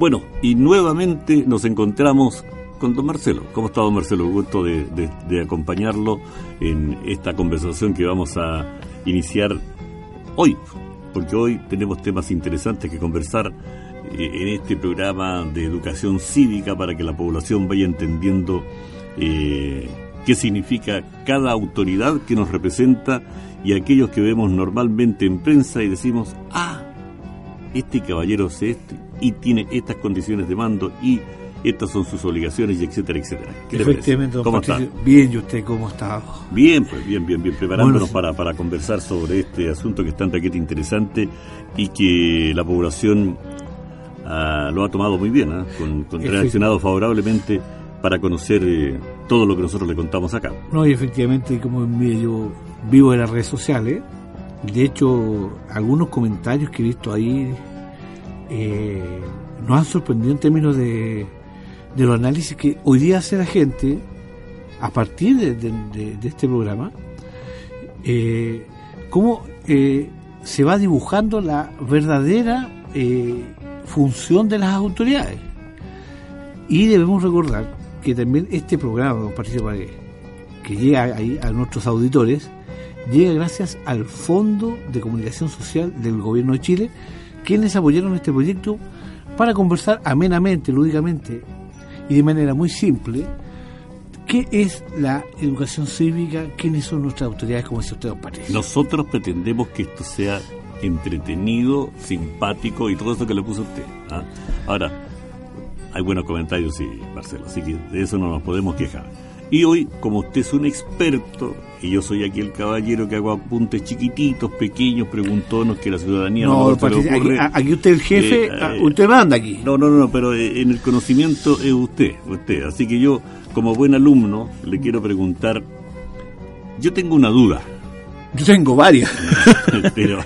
Bueno, y nuevamente nos encontramos con don Marcelo. ¿Cómo está don Marcelo? Gusto de, de acompañarlo en esta conversación que vamos a iniciar hoy, porque hoy tenemos temas interesantes que conversar eh, en este programa de educación cívica para que la población vaya entendiendo eh, qué significa cada autoridad que nos representa y aquellos que vemos normalmente en prensa y decimos, ah, este caballero es este y tiene estas condiciones de mando y estas son sus obligaciones y etcétera, etcétera. Efectivamente, don ¿Cómo está? Bien, ¿y usted cómo está? Bien, pues bien, bien, bien, preparándonos para, para conversar sobre este asunto que es tan taquete interesante y que la población ah, lo ha tomado muy bien, ¿ah? con, con reaccionado favorablemente para conocer eh, todo lo que nosotros le contamos acá. No, y efectivamente, como yo vivo en las redes sociales, de hecho, algunos comentarios que he visto ahí eh, nos han sorprendido en términos de, los análisis que hoy día hace la gente a partir de, este programa, eh, cómo eh, se va dibujando la verdadera eh, función de las autoridades. Y debemos recordar que también este programa, que llega ahí a nuestros auditores, llega gracias al Fondo de Comunicación Social del Gobierno de Chile, quienes apoyaron este proyecto para conversar amenamente, lúdicamente y de manera muy simple qué es la educación cívica, quiénes son nuestras autoridades, como dice usted, parece. Nosotros pretendemos que esto sea entretenido, simpático y todo eso que le puso usted. ¿ah? Ahora, hay buenos comentarios, sí, Marcelo, así que de eso no nos podemos quejar. Y hoy, como usted es un experto, y yo soy aquí el caballero que hago apuntes chiquititos, pequeños, preguntonos que la ciudadanía no, no aquí, aquí, usted el jefe, eh, ah, usted manda aquí. No, no, no, pero eh, en el conocimiento es usted, usted. Así que yo, como buen alumno, le quiero preguntar, yo tengo una duda. Yo tengo varias. Pero,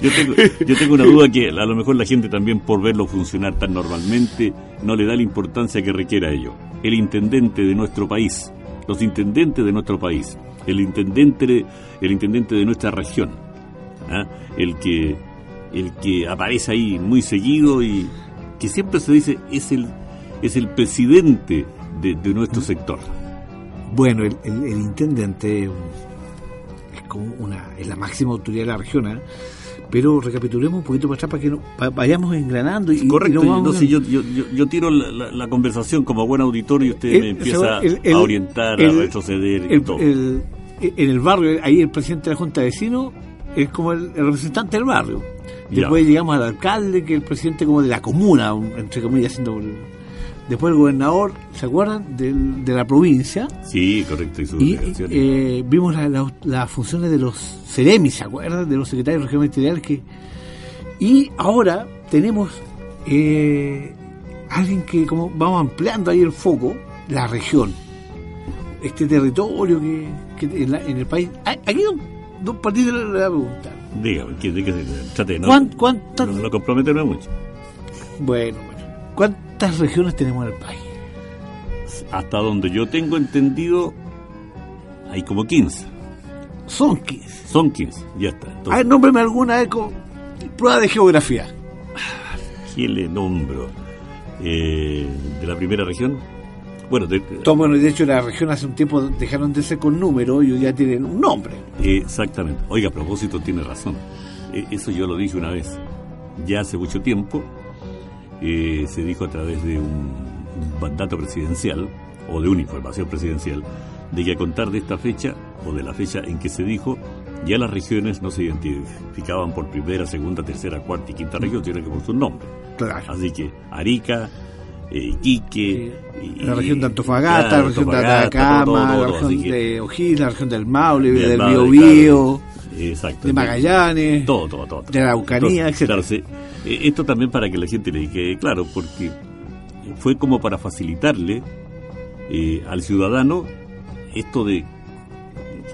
yo, tengo, yo tengo una duda que a lo mejor la gente también por verlo funcionar tan normalmente no le da la importancia que requiera ello. El intendente de nuestro país los intendentes de nuestro país, el intendente, el intendente de nuestra región, ¿ah? el que el que aparece ahí muy seguido y que siempre se dice es el es el presidente de, nuestro sector. Bueno, el, intendente es como una es la máxima autoridad de la región. ¿eh? Pero recapitulemos un poquito para atrás para que vayamos engranando. Y, Correcto, entonces yo, yo, yo, tiro la, conversación como buen auditor y usted me empieza a orientar, a retroceder y todo. en el barrio, ahí el presidente de la Junta de Vecinos es como el, representante del barrio. Después llegamos al alcalde, que es el presidente como de la comuna, entre comillas, haciendo Después el gobernador, ¿se acuerdan? de la provincia. Sí, correcto. Y, eh, vimos las funciones de los CEREMI, ¿se acuerdan? De los secretarios regionales que Y ahora tenemos eh, alguien que, como vamos ampliando ahí el foco, la región. Este territorio que, en, el país. Aquí dos, dos partidos le voy a preguntar. Dígame, ¿qué, de qué se? ¿no? ¿Cuántas? No, no mucho. Bueno, bueno. ¿Cuántas ¿Cuántas regiones tenemos en el país? Hasta donde yo tengo entendido, hay como 15. Son 15. Son 15, ya está. A ver, nómbreme alguna con prueba de geografía. ¿Quién le nombro? Eh, ¿De la primera región? Bueno, de, de hecho la región hace un tiempo dejaron de ser con número y hoy ya tienen un nombre. Exactamente. Oiga, a propósito, tiene razón. E, eso yo lo dije una vez, ya hace mucho tiempo, eh, se dijo a través de un mandato presidencial o de una información presidencial de que a contar de esta fecha o de la fecha en que se dijo, ya las regiones no se identificaban por primera, segunda, tercera, cuarta y quinta región, sino que por su nombre. Así que Arica, eh, Iquique, la región de Antofagasta, la región de Atacama, la región de O'Higgins, la región del Maule, del Biobío, de Magallanes, todo, todo, todo, de Araucanía, etc. Eh, esto también para que la gente le quede claro, porque fue como para facilitarle eh, al ciudadano esto de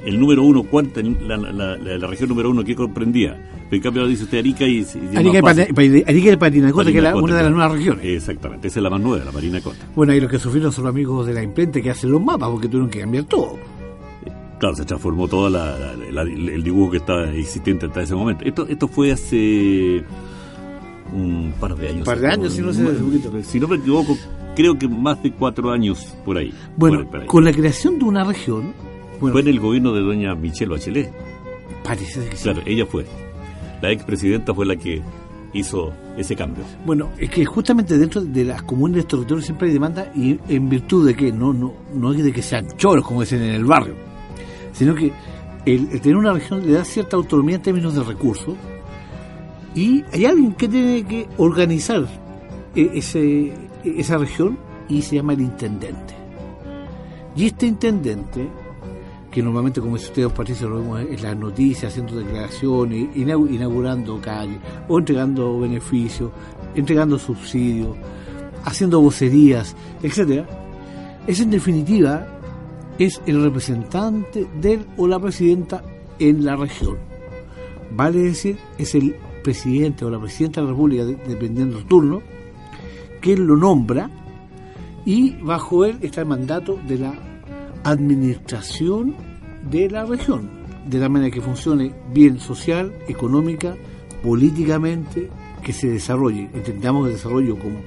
el número uno, cuánta, la, la, región número uno que comprendía. En cambio dice usted Arica y... Arica, y, Arica y Parinacota, que es una de las nuevas regiones. Exactamente, esa es la más nueva, la Parinacota. Bueno, y los que sufrieron son los amigos de la imprenta que hacen los mapas, porque tuvieron que cambiar todo. Claro, se transformó todo el dibujo que estaba existente hasta ese momento. Esto, esto fue hace un par de años. Un par de años, si no sé, Si no me equivoco, creo que más de cuatro años por ahí. Bueno, con la creación de una región... fue en el gobierno de doña Michelle Bachelet. Parece que sí. Claro, ella fue. La expresidenta fue la que hizo ese cambio. Bueno, es que justamente dentro de las comunes de territorios siempre hay demanda y en virtud de que no no no es de que sean choros como dicen en el barrio, sino que el, tener una región le da cierta autonomía en términos de recursos y hay alguien que tiene que organizar e, ese, esa región y se llama el intendente. Y este intendente que normalmente, como dice usted, Patricio, lo vemos en las noticias, haciendo declaraciones, inaugurando calles, o entregando beneficios, entregando subsidios, haciendo vocerías, etcétera, es en definitiva es el representante del o la presidenta en la región. Vale decir, es el presidente o la presidenta de la República, dependiendo del turno, que lo nombra y bajo él está el mandato de la administración de la región, de la manera que funcione bien social, económica, políticamente, que se desarrolle. Entendamos el desarrollo como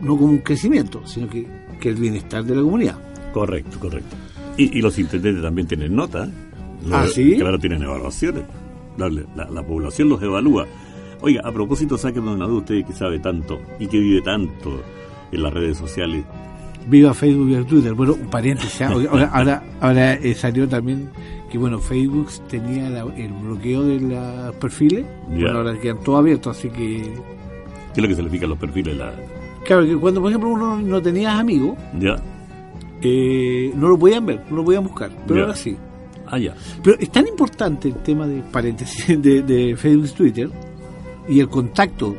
no como un crecimiento, sino que, que el bienestar de la comunidad. Correcto, correcto. Y, los intendentes también tienen nota. ¿Ah, sí? Claro, tienen evaluaciones. La, la, población los evalúa. Oiga, a propósito, sáquenme una duda, usted que sabe tanto y que vive tanto en las redes sociales Viva Facebook, viva Twitter. Bueno, un paréntesis. ¿ah? Ahora, ahora, eh, salió también que, bueno, Facebook tenía el bloqueo de los perfiles. Bueno, ahora quedan todos abiertos, así que... ¿Qué es lo que significan los perfiles? La... Claro, que cuando, por ejemplo, uno no tenía amigos, ya. Eh, no lo podían ver, no lo podían buscar, pero ahora sí. Ah, ya. Pero es tan importante el tema de paréntesis de, de Facebook y Twitter y el contacto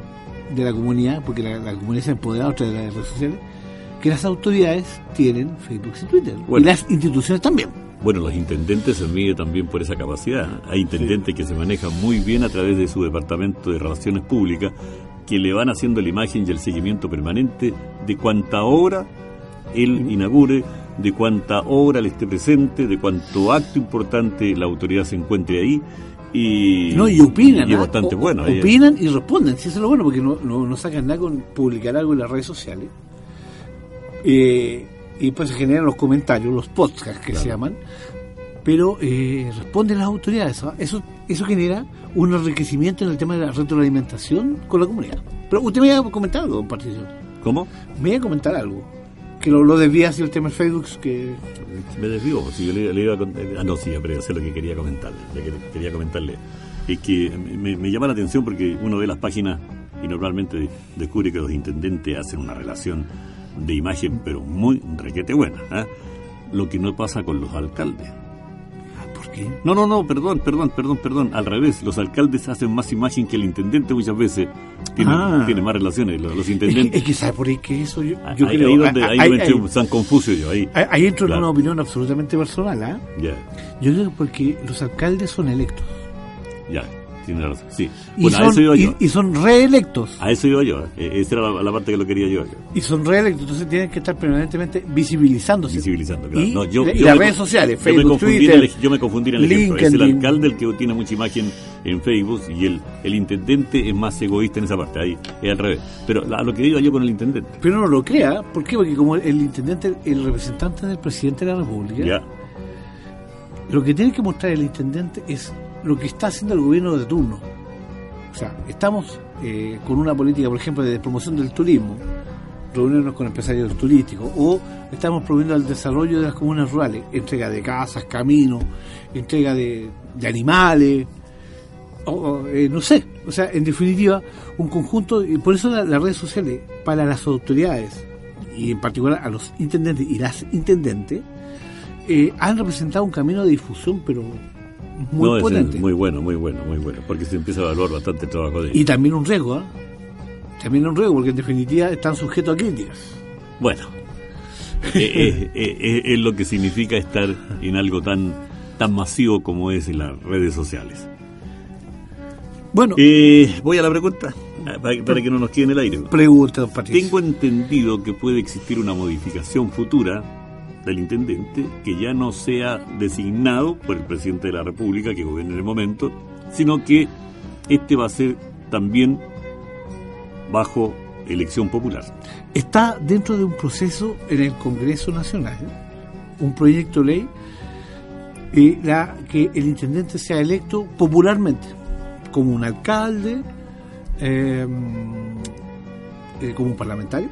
de la comunidad, porque la, la comunidad se ha empoderado a través de las redes sociales, que las autoridades tienen Facebook y Twitter. y las instituciones también. Bueno, los intendentes se miden también por esa capacidad. Hay intendentes que se manejan muy bien a través de su departamento de relaciones públicas, que le van haciendo la imagen y el seguimiento permanente de cuánta obra él inaugure, de cuánta obra le esté presente, de cuánto acto importante la autoridad se encuentre ahí. Y, no, y opinan. Y es ¿ah? bastante bueno. Opinan y responden. Si eso es lo bueno, porque no, no, no sacan nada con publicar algo en las redes sociales eh, y pues se generan los comentarios, los podcasts que se llaman, pero eh, responden las autoridades. ¿ah? Eso, eso genera un enriquecimiento en el tema de la retroalimentación con la comunidad. Pero usted me iba a comentar algo, don Patricio. ¿Cómo? Me iba a comentar algo. Que lo, lo desvía hacia el tema de Facebook. que Me desvío, si yo le, iba a eh, Ah, no, sí, pero sé lo que quería comentarle. quería comentarle. Es que me, llama la atención porque uno ve las páginas y normalmente descubre que los intendentes hacen una relación de imagen, pero muy requete buena. ¿eh? Lo que no pasa con los alcaldes. No, no, no, perdón, perdón, perdón, perdón. Al revés, los alcaldes hacen más imagen que el intendente muchas veces. Tiene, ah. tiene más relaciones, los, intendentes. Es que, ¿sabe por qué eso? Yo, yo ahí, creo, ahí, donde, ahí, San Confucio yo. Ahí, ahí entro en una opinión absolutamente personal. ¿ah? Yo creo que porque los alcaldes son electos. Ya tiene razón. Sí. Y, son, Y, son reelectos. A eso iba yo. Eh, esa era la, parte que lo quería yo. Y son reelectos, entonces tienen que estar permanentemente visibilizándose. Visibilizando, claro. Y, yo, las redes sociales, Facebook, yo me Twitter. yo me confundí en el ejemplo. Es el alcalde el que tiene mucha imagen en Facebook y el, el intendente es más egoísta en esa parte. Ahí es al revés. Pero a lo que iba yo con el intendente. Pero no lo crea. ¿Por qué? Porque como el intendente, el representante del presidente de la República. Ya. Lo que tiene que mostrar el intendente es lo que está haciendo el gobierno de turno. O sea, estamos eh, con una política, por ejemplo, de promoción del turismo, reunirnos con empresarios turísticos, o estamos promoviendo el desarrollo de las comunas rurales, entrega de casas, caminos, entrega de, animales, eh, no sé, o sea, en definitiva, un conjunto, y por eso las redes sociales, para las autoridades, y en particular a los intendentes y las intendentes, eh, han representado un camino de difusión, pero muy potente. muy bueno, muy bueno, muy bueno, porque se empieza a evaluar bastante el trabajo de ellos. Y también un riesgo, ¿eh? También un riesgo, porque en definitiva están sujetos a críticas. Bueno, eh, eh, es, lo que significa estar en algo tan, tan masivo como es en las redes sociales. Bueno, voy a la pregunta, para, que no nos quede en el aire. Pregunta, Tengo entendido que puede existir una modificación futura del intendente que ya no sea designado por el presidente de la República que gobierna en el momento, sino que este va a ser también bajo elección popular. Está dentro de un proceso en el Congreso Nacional, un proyecto de ley eh, la, que el intendente sea electo popularmente, como un alcalde, eh, eh, como un parlamentario,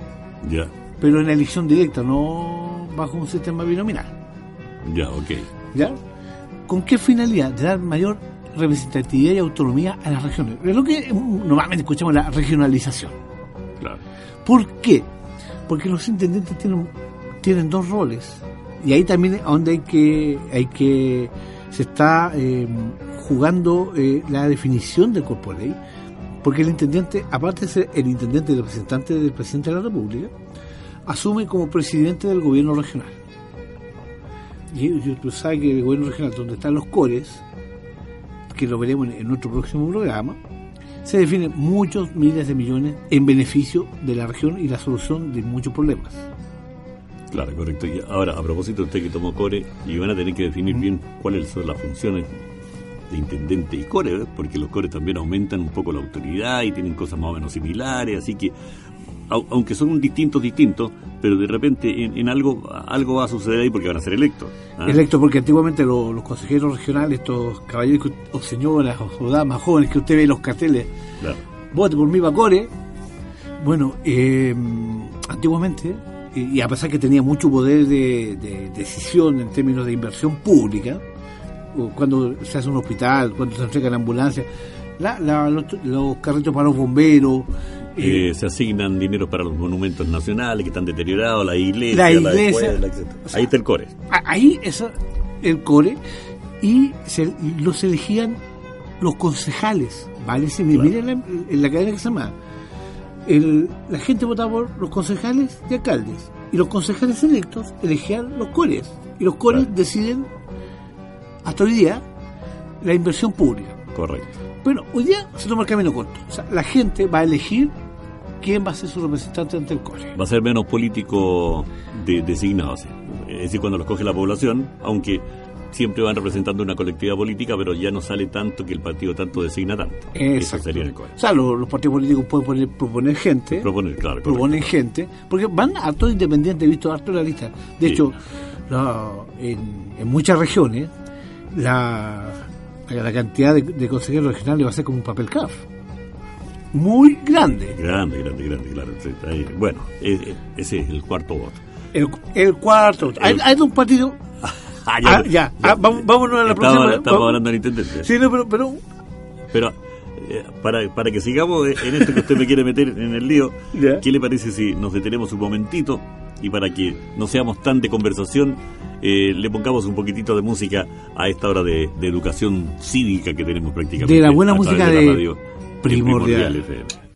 Ya, pero en elección directa, no bajo un sistema binominal. ya, ok. ¿Ya? ¿Con qué finalidad? De dar mayor representatividad y autonomía a las regiones. Es lo que mm, normalmente escuchamos la regionalización. Claro. ¿Por qué? Porque los intendentes tienen, tienen dos roles. Y ahí también es donde hay que, hay que se está eh, jugando eh, la definición del cuerpo de ley. Porque el intendente, aparte de ser el intendente y representante del presidente de la República, asume como presidente del gobierno regional. Y y tú sabes que el gobierno regional, donde están los cores, que lo veremos en, en nuestro próximo programa, se definen muchos miles de millones en beneficio de la región y la solución de muchos problemas. Claro, correcto. Y ahora, a propósito, usted que tomó core, y van a tener que definir bien cuáles son las funciones de intendente y core, ¿eh? porque los cores también aumentan un poco la autoridad y tienen cosas más o menos similares, así que, aunque son distintos, distintos, pero de repente en, en algo algo va a suceder ahí porque van a ser electos. ¿ah? Electo porque antiguamente lo- los consejeros regionales, estos caballeros o señoras o damas jóvenes que usted ve en los carteles, Claro. vote por mí Bacore. Bueno, eh, antiguamente, y y a pesar que tenía mucho poder de, de decisión en términos de inversión pública, cuando se hace un hospital, cuando se entrega la ambulancia, la- la- los, los carritos para los bomberos, eh, se asignan dinero para los monumentos nacionales que están deteriorados, la iglesia, La la, iglesia. escuela, etcétera. O sea, Ahí está el core. ahí es el core y se, los elegían los concejales, ¿vale? Si me Claro. miren la, en la cadena que se llama, el- la gente votaba por los concejales y alcaldes y los concejales electos elegían los cores y los cores Claro. deciden hasta hoy día la inversión pública. Correcto. Bueno, hoy día se toma el camino corto. O sea, la gente va a elegir quién va a ser su representante ante el core. Va a ser menos político de, designado, sí. es decir, cuando lo escoge la población, aunque siempre van representando una colectividad política, pero ya no sale tanto que el partido tanto designa tanto. Eso Exacto. sería el core. O sea, los, los partidos políticos pueden poner- proponer gente. Proponer, claro. proponen gente, porque van harto independientes, he visto harto en la lista. De Sí. hecho, la- en, en muchas regiones, la, la cantidad de, de consejeros regionales va a ser como un papel CAF. Muy grande. Grande, grande, grande, claro. Bueno, eh, eh, ese es el cuarto voto. El, el cuarto. Hay, hay un partido. Ah, Ah, ya. Ah, vamos- vámonos a la Estamos- próxima. Estamos hablando del intendente. Sí, no, pero, pero Pero eh, para, para que sigamos en esto que usted me quiere meter en el lío, Ya. ¿qué le parece si nos detenemos un momentito y para que no seamos tan de conversación, eh, le pongamos un poquitito de música a esta hora de, de educación cívica que tenemos prácticamente? De la buena música de radio, en Primordial. FM.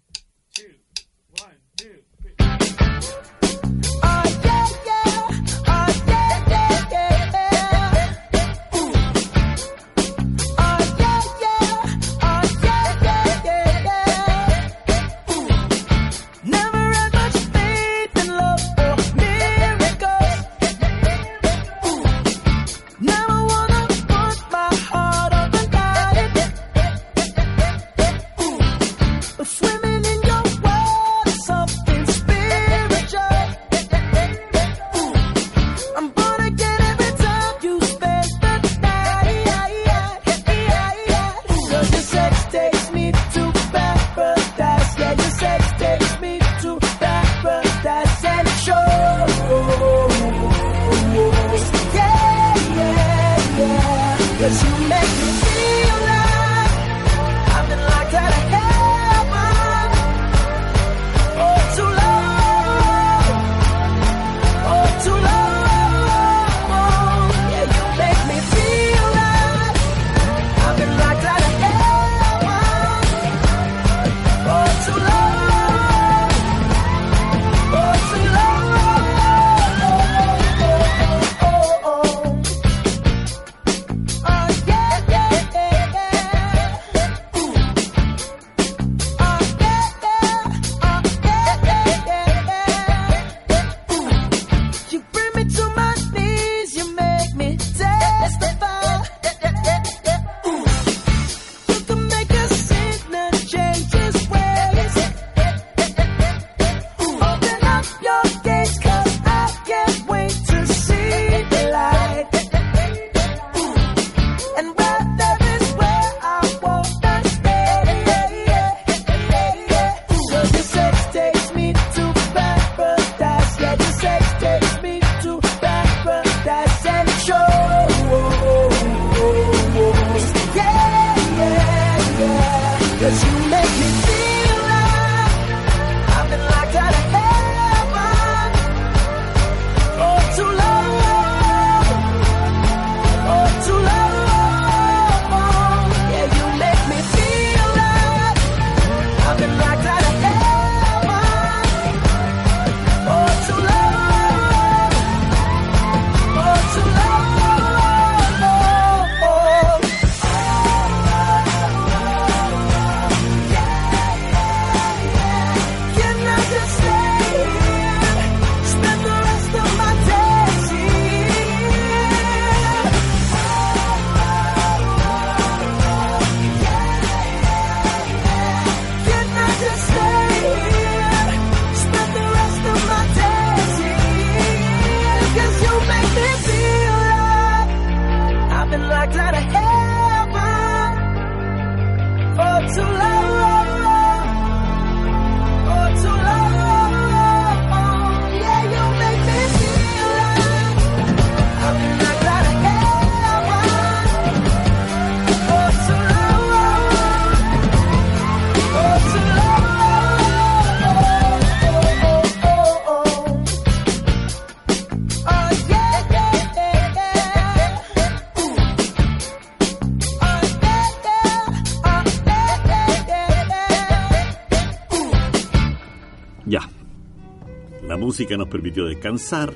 Música nos permitió descansar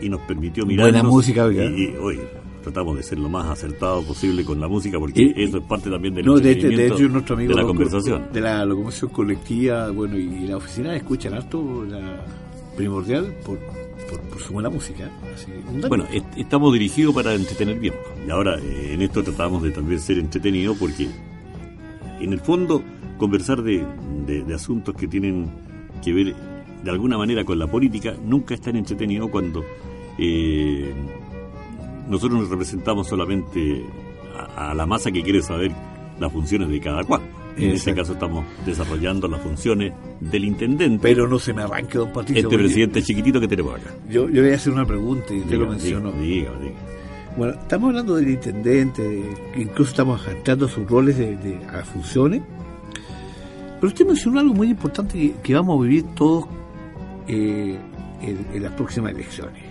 y nos permitió mirar. Buena música, oiga. Y, y, oye, tratamos de ser lo más acertado posible con la música porque Y- eso es parte también del No, de, de- de hecho, nuestro amigo de la loco- conversación. de la locomoción colectiva, bueno, y la oficina escuchan harto la primordial por, por, por su buena música. Así. Bueno, est- estamos dirigidos para entretener bien. Y ahora eh, en esto tratamos de también ser entretenidos porque en el fondo conversar de, de- de asuntos que tienen que ver de alguna manera con la política nunca es tan entretenido cuando eh, nosotros nos representamos solamente a, a la masa que quiere saber las funciones de cada cual. En este caso estamos desarrollando las funciones del intendente, Pero no se me arranque, don Patricio. este presidente chiquitito que tenemos acá. Yo, yo voy a hacer una pregunta y usted lo mencionó. diga, diga. Bueno, estamos hablando del intendente, de- incluso estamos adaptando sus roles de, de- a funciones. Pero usted mencionó algo muy importante que, que vamos a vivir todos eh, en, en las próximas elecciones.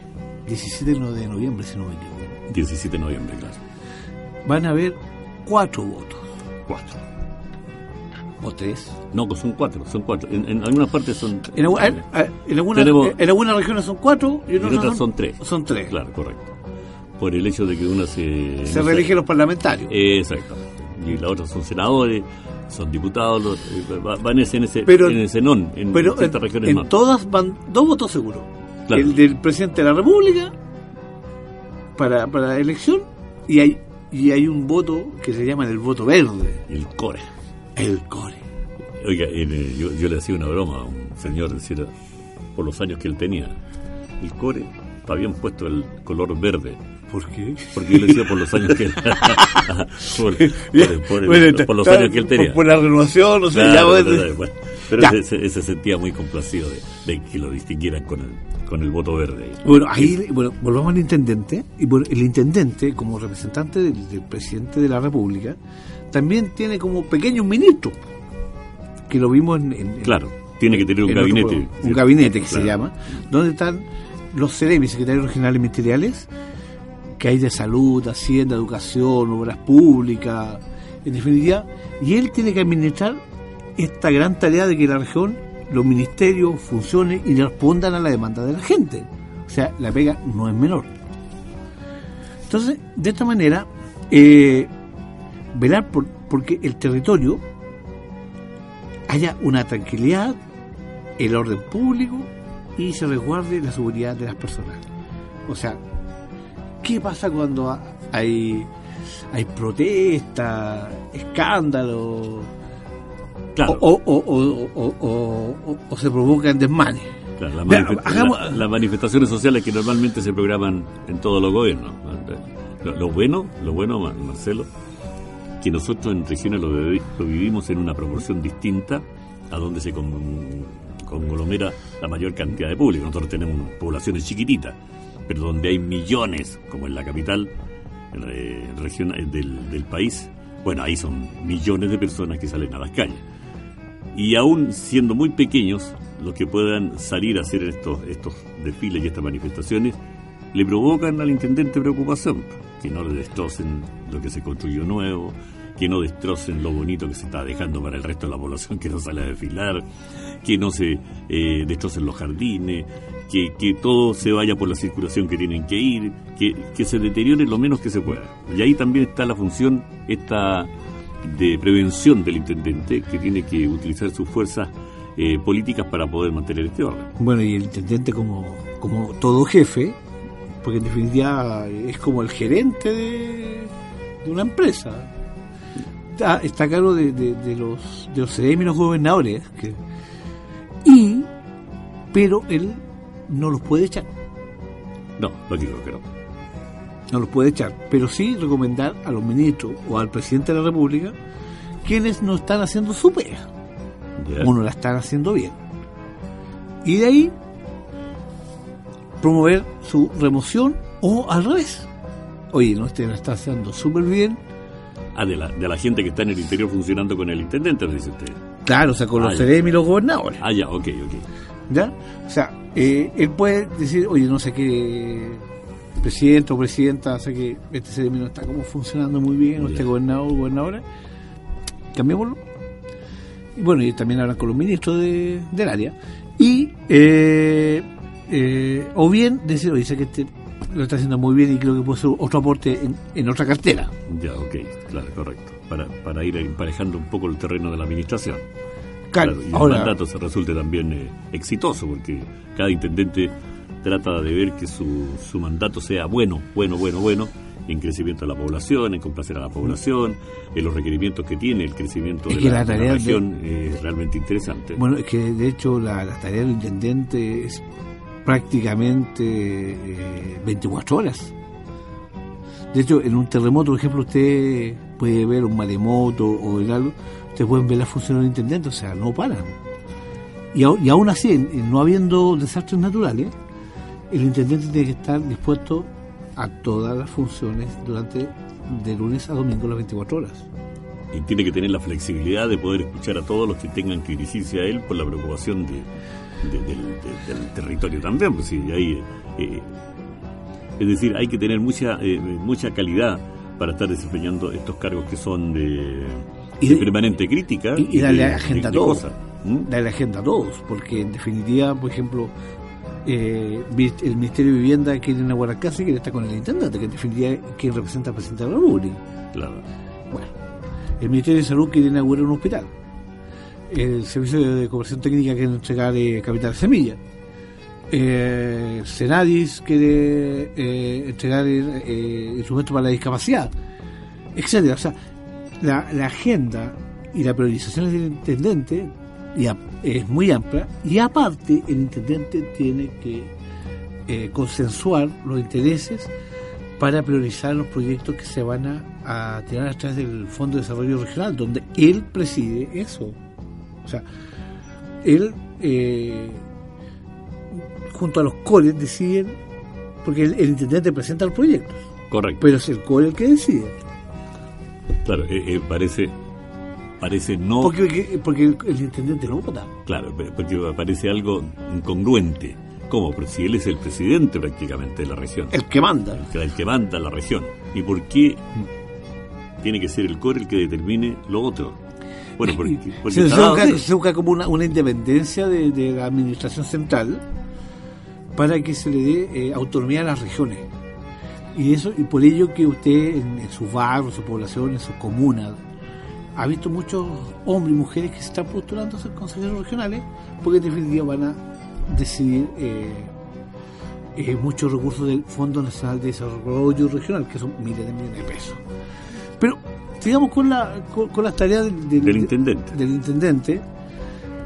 17 de noviembre, si no me equivoco. 17 de noviembre, claro. Van a haber cuatro votos, Cuatro. o tres. No, son cuatro, son cuatro. En, en algunas partes son... En, algu- en- en algunas, Tenemos- en algunas regiones son cuatro y en, en otras son tres. Son tres. Claro, correcto. Por el hecho de que una se... Se reeligen los parlamentarios. Exactamente. Y la otra son senadores, son diputados, los- eh, va- van ese- en ese, Pero- en ese non, en Pero en, regiones en más. todas van dos votos seguros. Claro. El del presidente de la República para, para la elección y hay y hay un voto que se llama el voto verde, El core. el core. Oiga, eh, yo, yo le hacía una broma a un señor, decir, por los años que él tenía. El core, habían puesto el color verde. ¿Por qué? Porque yo le decía por los años que él... por, por- por el- Bueno, por los años que él tenía. Por, la renovación, no sé, Claro, ya, bueno, bueno, bueno. pero ese se sentía muy complacido de, de que lo distinguieran con el, con el voto verde. Bueno, ahí bueno, volvamos al intendente. Y bueno, el intendente, como representante del, del presidente de la República, también tiene como pequeños ministros, que lo vimos en, en- en- Claro, tiene que tener un otro gabinete. un gabinete que se llama, donde están los CEREMI, secretarios regionales ministeriales, que hay de salud, hacienda, educación, obras públicas, en definitiva, y él tiene que administrar esta gran tarea de que la región, los ministerios funcionen y respondan a la demanda de la gente. O sea, la pega no es menor. Entonces, de esta manera, eh, velar por porque el territorio haya una tranquilidad, el orden público y se resguarde la seguridad de las personas. O sea, ¿qué pasa cuando ha- hay, hay protestas, escándalos, Claro, o, o, o, o, se provocan desmanes? claro, las Vea, manifest- hagamos- la- las manifestaciones sociales que normalmente se programan en todos los gobiernos. Lo, lo bueno, lo bueno, Mar- Marcelo, que nosotros en regiones lo vivimos en una proporción distinta a donde se con- conglomera la mayor cantidad de público. Nosotros tenemos poblaciones chiquititas, pero donde hay millones, como en la capital eh, región eh, del, del país, bueno, ahí son millones de personas que salen a las calles. Y aún siendo muy pequeños, los que puedan salir a hacer estos, estos desfiles y estas manifestaciones, le provocan al intendente preocupación, que no le destrocen lo que se construyó nuevo, que no destrocen lo bonito que se está dejando para el resto de la población que no sale a desfilar, que no se eh, destrocen los jardines, que, todo se vaya por la circulación que tienen que ir, que, se deteriore lo menos que se pueda. Y ahí también está la función esta de prevención del intendente, que tiene que utilizar sus fuerzas eh, políticas para poder mantener este orden. Bueno, y el intendente como, como todo jefe, porque en definitiva es como el gerente de, una empresa. Está, a cargo de, los de los los gobernadores. y, pero él no los puede echar, No, lógico que no. no los puede echar, pero sí recomendar a los ministros o al presidente de la República quienes no están haciendo su pega. O no la están haciendo bien. Y de ahí promover su remoción o al revés. Oye, no, este lo está haciendo súper bien. Ah, de la, de la gente que está en el interior funcionando con el intendente, dice usted. Claro, o sea, con Ah, los ya. CDM y los gobernadores. Ah, ya, ok, ok. ¿Ya? O sea, eh, él puede decir, oye, no sé qué presidente o presidenta, sé que este CDM no está como funcionando muy bien, o este gobernador o gobernadora, cambiémoslo. Y bueno, y también hablan con los ministros de- del área. Y eh, Eh, o bien decir, oye, sé que este lo está haciendo muy bien y creo que puede ser otro aporte en, en otra cartera. Ya, ok, claro, correcto. Para, para ir emparejando un poco el terreno de la administración. Claro, y ahora, el mandato se resulte también eh, exitoso, porque cada intendente trata de ver que su, su mandato sea bueno, bueno, bueno, bueno, en crecimiento de la población, en complacer a la población, en los requerimientos que tiene, el crecimiento de la, la de la tarea de- región es realmente interesante. bueno, es que de hecho la, la tarea del intendente es prácticamente eh, 24 horas. De hecho, en un terremoto, por ejemplo, usted puede ver un maremoto o en algo, ustedes pueden ver la función del intendente, o sea, no paran. Y, aún así, no habiendo desastres naturales, el intendente tiene que estar dispuesto a todas las funciones durante de lunes a domingo las 24 horas. y tiene que tener la flexibilidad de poder escuchar a todos los que tengan que dirigirse a él por la preocupación de, de- del, de- del territorio también. Pues sí, ahí, eh, es decir, hay que tener mucha eh, mucha calidad para estar desempeñando estos cargos que son de, Y de de- permanente crítica y- darle de- agenda a todos. ¿Mm? darle agenda a todos, porque en definitiva, por ejemplo, eh, el Ministerio de Vivienda quiere inaugurar casa y quiere estar con el intendente, que en definitiva es quien representa al presidente de la República. Claro. Bueno, el Ministerio de Salud quiere inaugurar un hospital. El Servicio de Cooperación Técnica quiere entregar eh, capital semilla. Eh, Senadis quiere eh, entregar eh, instrumentos para la discapacidad, etcétera. O sea, la, la agenda y la priorización del intendente es muy amplia y aparte el intendente tiene que eh, consensuar los intereses para priorizar los proyectos que se van a, a tirar a través del Fondo de Desarrollo Regional, donde él preside eso. O sea, él, eh, junto a los CORES, deciden, porque el, el intendente presenta los proyectos, Correcto. pero es el CORE el que decide. Claro, eh, eh, parece parece no Porque, porque el, intendente no vota. Claro, porque parece algo incongruente. ¿Cómo? Pero si él es el presidente prácticamente de la región, El que manda. el que- el que manda la región. ¿Y por qué tiene que ser el core el que determine lo otro? Bueno, porque, porque se, se está dado busca, así. se busca como una, una independencia de, de la administración central para que se le dé eh, autonomía a las regiones. Y eso y por ello que usted en, en sus barrios, en su población, en sus comunas, ha visto muchos hombres y mujeres que se están postulando a ser consejeros regionales porque en definitiva van a decidir eh, eh, muchos recursos del Fondo Nacional de Desarrollo Regional, que son miles de millones de pesos. Pero sigamos con, la, con, con las tareas del, del- Del intendente. del intendente,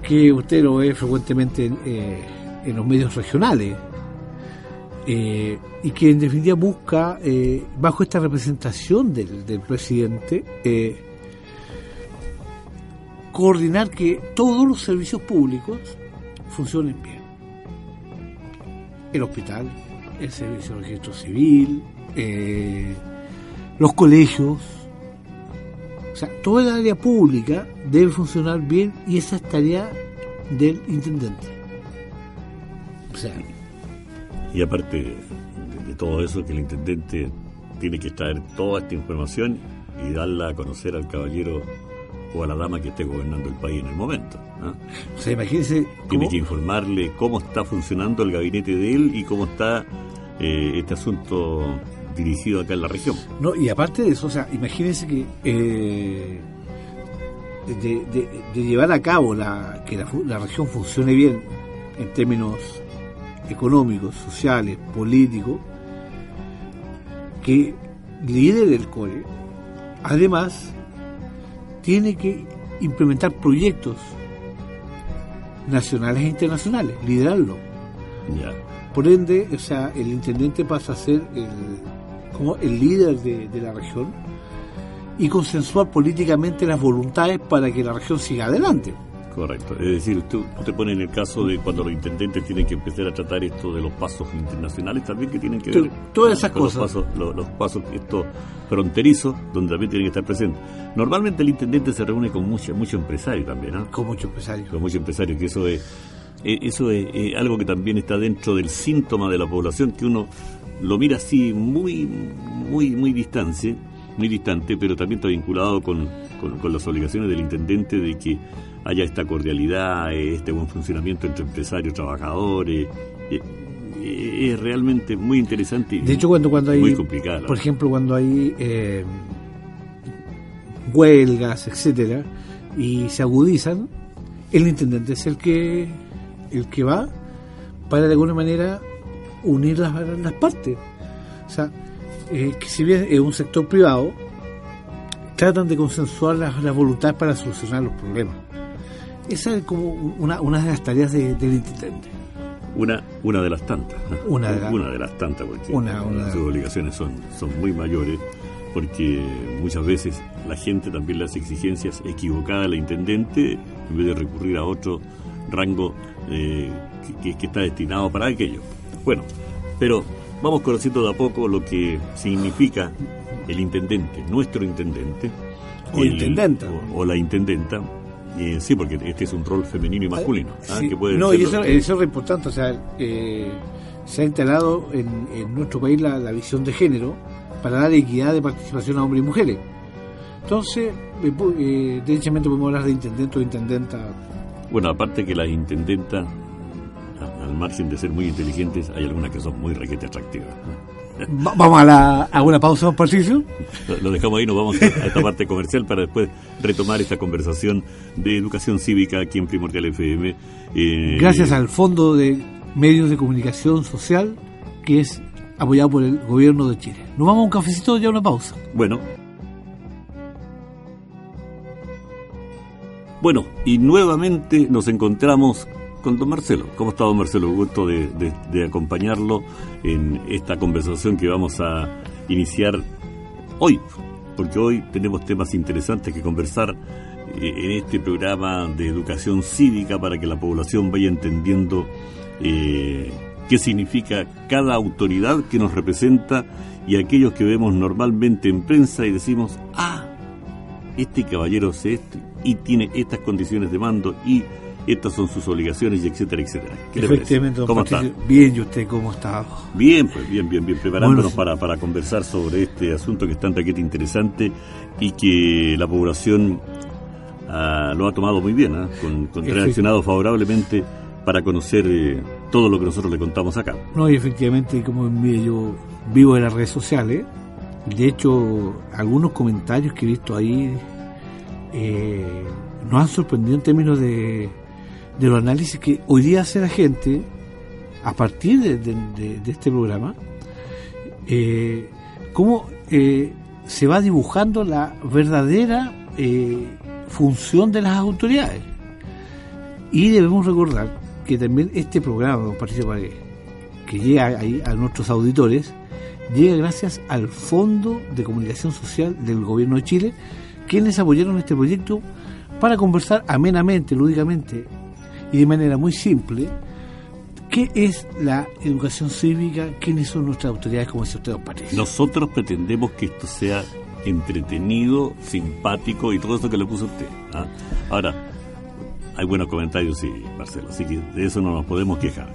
que usted lo ve frecuentemente en, eh, en los medios regionales, eh, y que en definitiva busca, eh, bajo esta representación del, del presidente, eh, coordinar que todos los servicios públicos funcionen bien. El hospital, el servicio de registro civil, eh, los colegios, o sea, toda el área pública debe funcionar bien y esa es tarea del intendente. Y aparte de, de todo eso, que el intendente tiene que extraer toda esta información y darla a conocer al caballero o a la dama que esté gobernando el país en el momento. ¿ah? o sea imagínense Tiene que informarle cómo está funcionando el gabinete de él y cómo está eh, este asunto dirigido acá en la región. No, y aparte de eso, o sea, imagínense que eh, de, de- de llevar a cabo la, que la, la región funcione bien en términos económicos, sociales, políticos, que lidere el CORE, además tiene que implementar proyectos nacionales e internacionales, liderarlo. Ya. Por ende, o sea, el intendente pasa a ser el, como el líder de, de la región y consensuar políticamente las voluntades para que la región siga adelante. Correcto. Es decir, tú te pones en el caso de cuando los intendentes tienen que empezar a tratar esto de los pasos internacionales también que tienen que ver todas esas con cosas. Los pasos, los, los pasos estos fronterizos donde también tienen que estar presentes. Normalmente el intendente se reúne con mucho, mucho empresario también, ¿no? Con muchos empresarios. Con muchos empresarios, que eso es, eh, eso es eh, algo que también está dentro del síntoma de la población, que uno lo mira así muy, muy, muy distante, muy distante, pero también está vinculado con, con- con las obligaciones del intendente de que haya esta cordialidad, eh, este buen funcionamiento entre empresarios, trabajadores. eh, eh, es realmente muy interesante y De hecho, cuando, cuando hay, muy complicada. la por ejemplo, cuando hay eh, huelgas, etcétera, y se agudizan, el intendente es el que el que va para de alguna manera unir las, las partes. O sea, eh, que si bien es un sector privado, tratan de consensuar las, las voluntades para solucionar los problemas. Esa es como una, una de las tareas de- del intendente. Una, una de las tantas. ¿no? Una de la- de las tantas, porque Una- una- sus obligaciones son, son muy mayores, porque muchas veces la gente también le hace exigencias equivocadas al intendente en vez de recurrir a otro rango eh, que, que- que está destinado para aquello. Bueno, pero vamos conociendo de a poco lo que significa el intendente, nuestro intendente. O el- intendenta. O, o la intendenta. Eh, sí, porque este es un rol femenino y masculino. ¿ah? Sí, que puede no, y eso, eso es lo importante, o sea, eh, se ha instalado en, en nuestro país la, la visión de género para dar equidad de participación a hombres y mujeres. Entonces, eh, eh, derechamente podemos hablar de intendente o intendenta. Bueno, aparte que las intendentas, al margen de ser muy inteligentes, hay algunas que son muy requete atractivas. ¿no? Va- vamos a, la, a una pausa, Patricio. Lo, lo dejamos ahí, nos vamos a a esta parte comercial para después retomar esta conversación de educación cívica aquí en Primordial FM. Eh, Gracias al Fondo de Medios de Comunicación Social, que es apoyado por el Gobierno de Chile. Nos vamos a un cafecito y a una pausa. Bueno. Bueno, y nuevamente nos encontramos con don Marcelo. ¿Cómo está don Marcelo? Gusto de, acompañarlo en esta conversación que vamos a iniciar hoy, porque hoy tenemos temas interesantes que conversar eh, en este programa de educación cívica para que la población vaya entendiendo eh, qué significa cada autoridad que nos representa y aquellos que vemos normalmente en prensa y decimos, ah, este caballero es este y tiene estas condiciones de mando y estas son sus obligaciones y etcétera, etcétera. Efectivamente, don ¿Cómo está? Patricio. Bien, ¿y usted cómo está? Bien, pues bien, bien, bien, preparándonos Bueno, para, para conversar sobre este asunto que es tan taquete interesante y que la población ah, lo ha tomado muy bien, ¿ah? con, reaccionado favorablemente para conocer eh, todo lo que nosotros le contamos acá. No, y efectivamente, como yo vivo de las redes sociales. De hecho, algunos comentarios que he visto ahí eh, nos han sorprendido en términos de, de los análisis que hoy día hace la gente a partir de, este programa. Eh, cómo eh, se va dibujando la verdadera eh, función de las autoridades. Y debemos recordar que también este programa, don Patricio Paredes, que llega ahí a nuestros auditores, llega gracias al Fondo de Comunicación Social del Gobierno de Chile, quienes apoyaron este proyecto para conversar amenamente, lúdicamente y de manera muy simple qué es la educación cívica, quiénes son nuestras autoridades, como dice usted, don Patricio. Nosotros pretendemos que esto sea entretenido, simpático y todo eso que le puso usted. ¿ah? Ahora, hay buenos comentarios, sí, Marcelo, así que de eso no nos podemos quejar.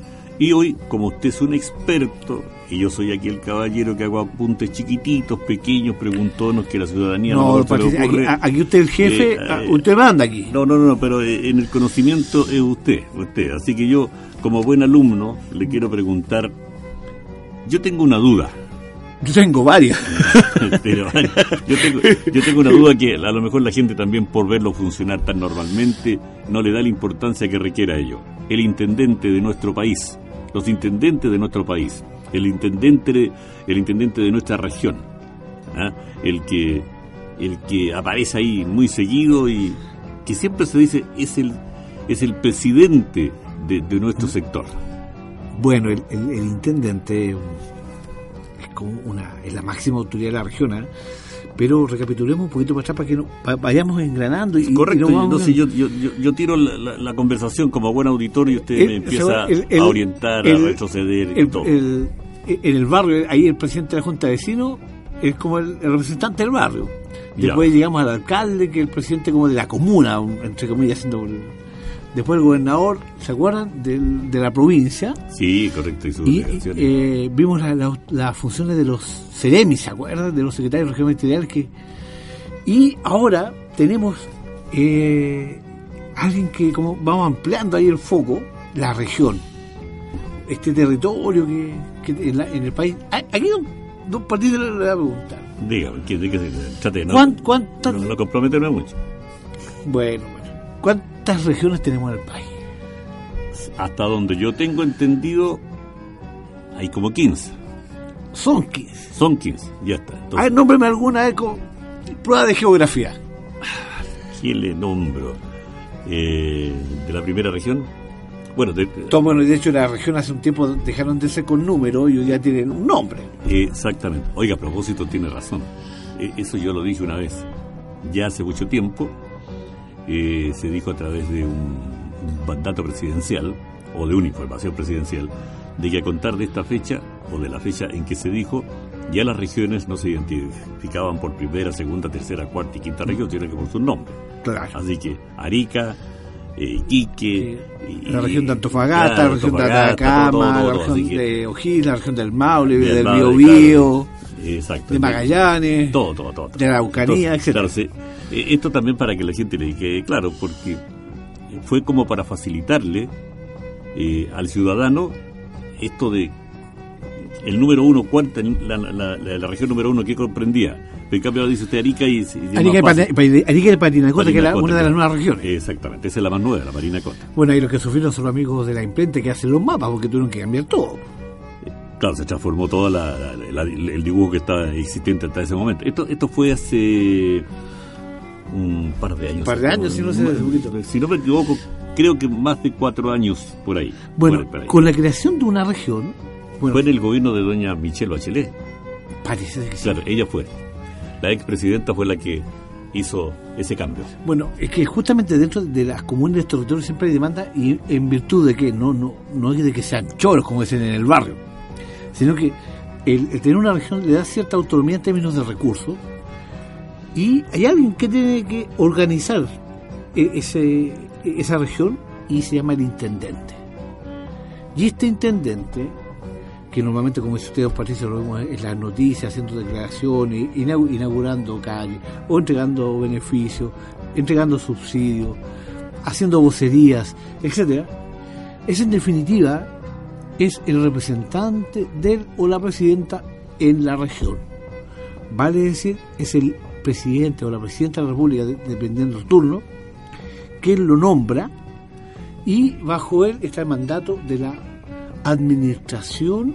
Y hoy, como usted es un experto, y yo soy aquí el caballero que hago apuntes chiquititos, pequeños, preguntones que la ciudadanía No, no, se aquí, ocurre. aquí usted el jefe, Eh, ah, eh, usted manda aquí. No, no, no, pero eh, en el conocimiento es usted, usted. Así que yo, como buen alumno, le quiero preguntar, yo tengo una duda. Yo tengo varias. Pero, yo, tengo, yo tengo una duda que a lo mejor la gente también por verlo funcionar tan normalmente no le da la importancia que requiera ello. El intendente de nuestro país, los intendentes de nuestro país, el intendente, el intendente de nuestra región, ¿ah? el que el que aparece ahí muy seguido y que siempre se dice es el es el presidente de, de nuestro sector. Bueno, el, el- el intendente es como una es la máxima autoridad de la región, ¿ah? Pero recapitulemos un poquito para atrás para que no- va- vayamos engranando y, y Correcto, vamos no yo, yo, yo, yo tiro la, la- la conversación como buen auditor y usted El- me empieza el- el- a orientar, a retroceder y todo. en el barrio, ahí el presidente de la Junta de Vecinos es como el, representante del barrio. Ya. Después llegamos al alcalde, que es el presidente como de la comuna, un- entre comillas, haciendo después el gobernador, ¿se acuerdan? Del- de la provincia. Sí, correcto, y sus Y eh, vimos la- la- las funciones de los CEREMI, ¿se acuerdan? De los secretarios regionales territoriales que y ahora tenemos eh, alguien que como vamos ampliando ahí el foco, la región. este territorio que, que en, la- en el país. Ah, Aquí don, don Patito le voy a preguntar. Dígame, ¿qué- ¿de qué se trate? No, ¿Cuán- cuántas- no, no comprometerme mucho. Bueno, bueno. ¿Cuántas regiones tenemos en el país? Hasta donde yo tengo entendido, hay como 15. Son 15. Son 15, ya está. A ver, Entonces, nómbreme alguna vez con prueba de geografía. ¿quién le nombro? Eh, ¿De la primera región? Bueno, de- bueno, de hecho, la región hace un tiempo dejaron de ser con número y hoy ya tienen un nombre. Exactamente. Oiga, a propósito, tiene razón. Eh, Eso yo lo dije una vez. Ya hace mucho tiempo eh, se dijo a través de un mandato presidencial o de una información presidencial de que a contar de esta fecha o de la fecha en que se dijo, ya las regiones no se identificaban por primera, segunda, tercera, cuarta y quinta región, sino que por su nombre. Claro. Así que Arica, eh, Iquique, y- La región de Antofagasta, Claro, la región de Atacama, todo, todo, la región de O'Higgins, la región del Maule, del Biobío, claro. De Magallanes, Todo, todo, todo. de la Araucanía, etc. claro, se- eh, esto también para que la gente le quede claro, porque fue como para facilitarle eh, al ciudadano esto de el número uno, cuánta, la, la, la- la región número uno que comprendía. En cambio dice usted Arica y... y es Arica y. Pati- Arica y Patinacota, que Parinacota, una de las nuevas regiones. Exactamente, esa es la más nueva, la Marina Cota. Bueno, ahí los que sufrieron son los amigos de la imprenta que hacen los mapas, porque tuvieron que cambiar todo. Claro, se transformó todo el dibujo que estaba existente hasta ese momento. Esto, esto fue hace un par de años. Un par de años, si no segurito. Si no me equivoco, creo que más de cuatro años por ahí. Bueno, Por ahí, con la creación de una región, bueno, Fue en el gobierno de doña Michelle Bachelet. parece que sí. Claro, ella fue. La expresidenta fue la que hizo ese cambio. Bueno, es que justamente dentro de las comunes de territorios siempre hay demanda y en virtud de que no no no es de que sean choros como dicen en el barrio, sino que el, el tener una región le da cierta autonomía en términos de recursos y hay alguien que tiene que organizar e- ese, esa región y se llama el intendente. Y este intendente, que normalmente, como dice usted, don Patricio, lo vemos en las noticias, haciendo declaraciones, inau- inaugurando calles, o entregando beneficios, entregando subsidios, haciendo vocerías, etcétera, es en definitiva es el representante del o la presidenta en la región. Vale decir, es el presidente o la presidenta de la República, de- dependiendo del turno, que lo nombra y bajo él está el mandato de la administración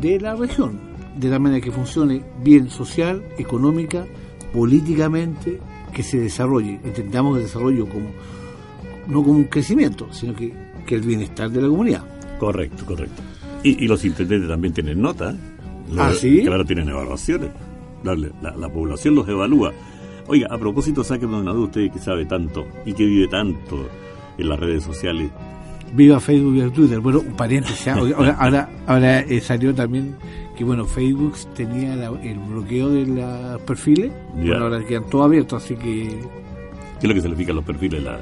de la región, de la manera que funcione bien social, económica, políticamente, que se desarrolle. Entendamos el desarrollo como no como un crecimiento, sino que, que el bienestar de la comunidad. Correcto, correcto. Y, y los intendentes también tienen nota. ¿Ah, sí? Claro, tienen evaluaciones. La, la- la población los evalúa. Oiga, a propósito, sáquenme una duda, usted que sabe tanto y que vive tanto en las redes sociales. Viva Facebook, viva Twitter. Bueno, un paréntesis. ¿ah? Ahora, ahora, ahora, eh, salió también que bueno, Facebook tenía la- el bloqueo de los perfiles. Ya. Bueno, ahora quedan todos abiertos, así que ¿Qué es lo que se le fijan los perfiles? La,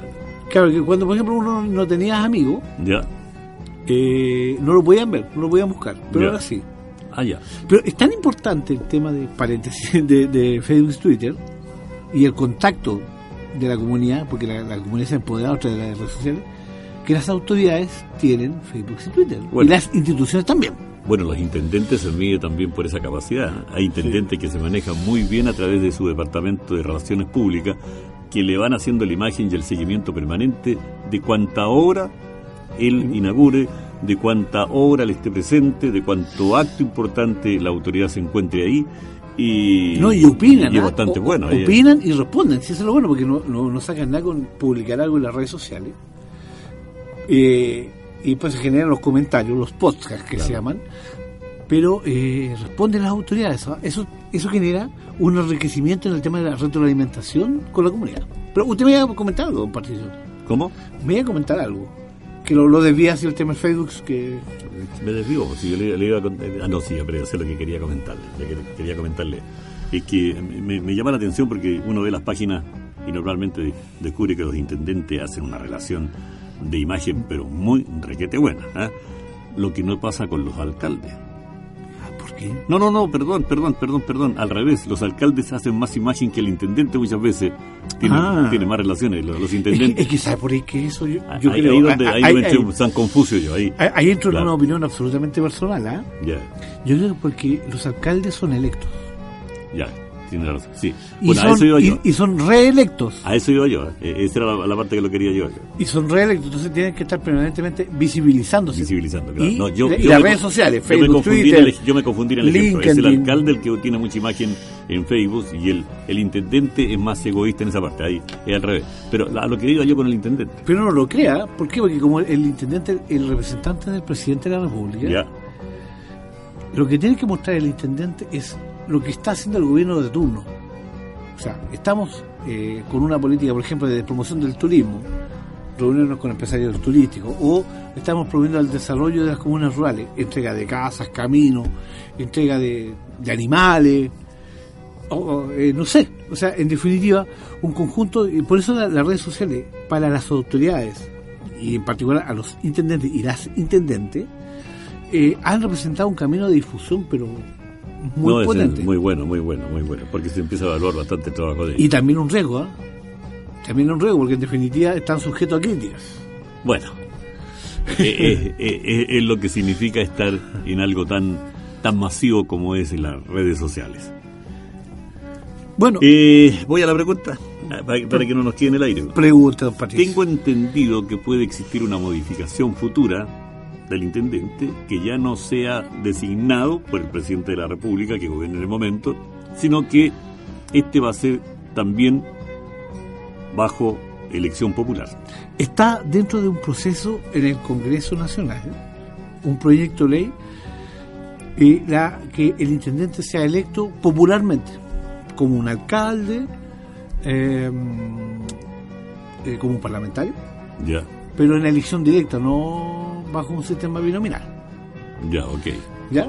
claro que cuando por ejemplo uno no tenía amigos, ¿Ya? eh, no lo podían ver, no lo podían buscar, pero Ya. ahora sí. Ah, ya. Pero es tan importante el tema de paréntesis de, de Facebook y Twitter y el contacto de la comunidad, porque la, la comunidad se ha empoderado a través de las redes sociales, que las autoridades tienen Facebook y Twitter. Bueno. Y las instituciones también. Bueno, los intendentes se miden también por esa capacidad. Hay intendentes que se manejan muy bien a través de su departamento de relaciones públicas, que le van haciendo la imagen y el seguimiento permanente de cuánta hora él inaugure, de cuánta hora él esté presente, de cuánto acto importante la autoridad se encuentre ahí. Y, No, y opinan. y es ¿ah? bastante O- bueno. Opinan y responden. Si eso es lo bueno, porque no, no, no sacan nada con publicar algo en las redes sociales. Eh, y pues se generan los comentarios, los podcasts que Claro. se llaman. Pero eh, responden las autoridades. ¿ah? Eso, eso genera un enriquecimiento en el tema de la retroalimentación con la comunidad. Pero usted me iba a comentar algo, don Patricio. ¿Cómo? Me iba a comentar algo. Que lo, lo desvía hacia el tema de Facebook. Que, Me desvío, si yo le, iba a contar. Ah, no, sí, pero sé lo que quería comentarle. quería comentarle. Es que me, llama la atención porque uno ve las páginas y normalmente de- descubre que los intendentes hacen una relación de imagen, pero muy requete buena. ¿ah? Lo que no pasa con los alcaldes. No, no, no, perdón, perdón, perdón, perdón. Al revés, los alcaldes hacen más imagen que el intendente muchas veces. Tiene, Ah. tiene más relaciones, los, los Es que, intendentes. es que ¿sabe por ahí que eso? Yo, ahí, yo creo. ahí donde, ahí ahí- ahí- San Confucio yo, ahí. ahí- ahí entro Claro. en una opinión absolutamente personal. ¿ah? Ya, Yo creo que porque los alcaldes son electos. ya, tiene razón. Sí. Y, Bueno, a son, eso iba y- yo. y son reelectos. A eso iba yo. eh, Esa era la, la parte que lo quería yo. Y son reelectos. Entonces tienen que estar permanentemente visibilizándose. Visibilizando, claro. Y, No, yo- y yo las redes sociales, yo me Facebook, confundí en Twitter. el, yo me confundí en el ejemplo. Es el LinkedIn. alcalde el que tiene mucha imagen en Facebook y el, el intendente es más egoísta en esa parte. Ahí es al revés. Pero a lo que iba yo con el intendente. Pero no lo crea. ¿Por qué? Porque como el intendente, el representante del presidente de la República, Ya, lo que tiene que mostrar el intendente es lo que está haciendo el gobierno de turno. O sea, estamos eh, con una política, por ejemplo, de promoción del turismo, reunirnos con empresarios turísticos, o estamos promoviendo el desarrollo de las comunas rurales, entrega de casas, caminos, entrega de, animales, eh, no sé, o sea, en definitiva, un conjunto, y por eso la- las redes sociales, para las autoridades, y en particular a los intendentes y las intendentes, eh, han representado un camino de difusión, pero muy no, es potente. muy bueno, muy bueno, muy bueno. Porque se empieza a evaluar bastante el trabajo de Y también un riesgo, ¿ah? También un riesgo, porque en definitiva están sujetos a críticas. Bueno, eh, eh, eh, eh, es lo que significa estar en algo tan tan masivo como es en las redes sociales. Bueno, Eh, voy a la pregunta, ah, para, para que no nos quede en el aire. pregunta, Patricio. Tengo entendido que puede existir una modificación futura del intendente que ya no sea designado por el presidente de la República que gobierna en el momento, sino que este va a ser también bajo elección popular. Está dentro de un proceso en el Congreso Nacional, un proyecto de ley, eh, la, que el intendente sea electo popularmente, como un alcalde, eh, eh, como un parlamentario, Ya, pero en elección directa, no bajo un sistema binominal. ya, ok. ¿Ya?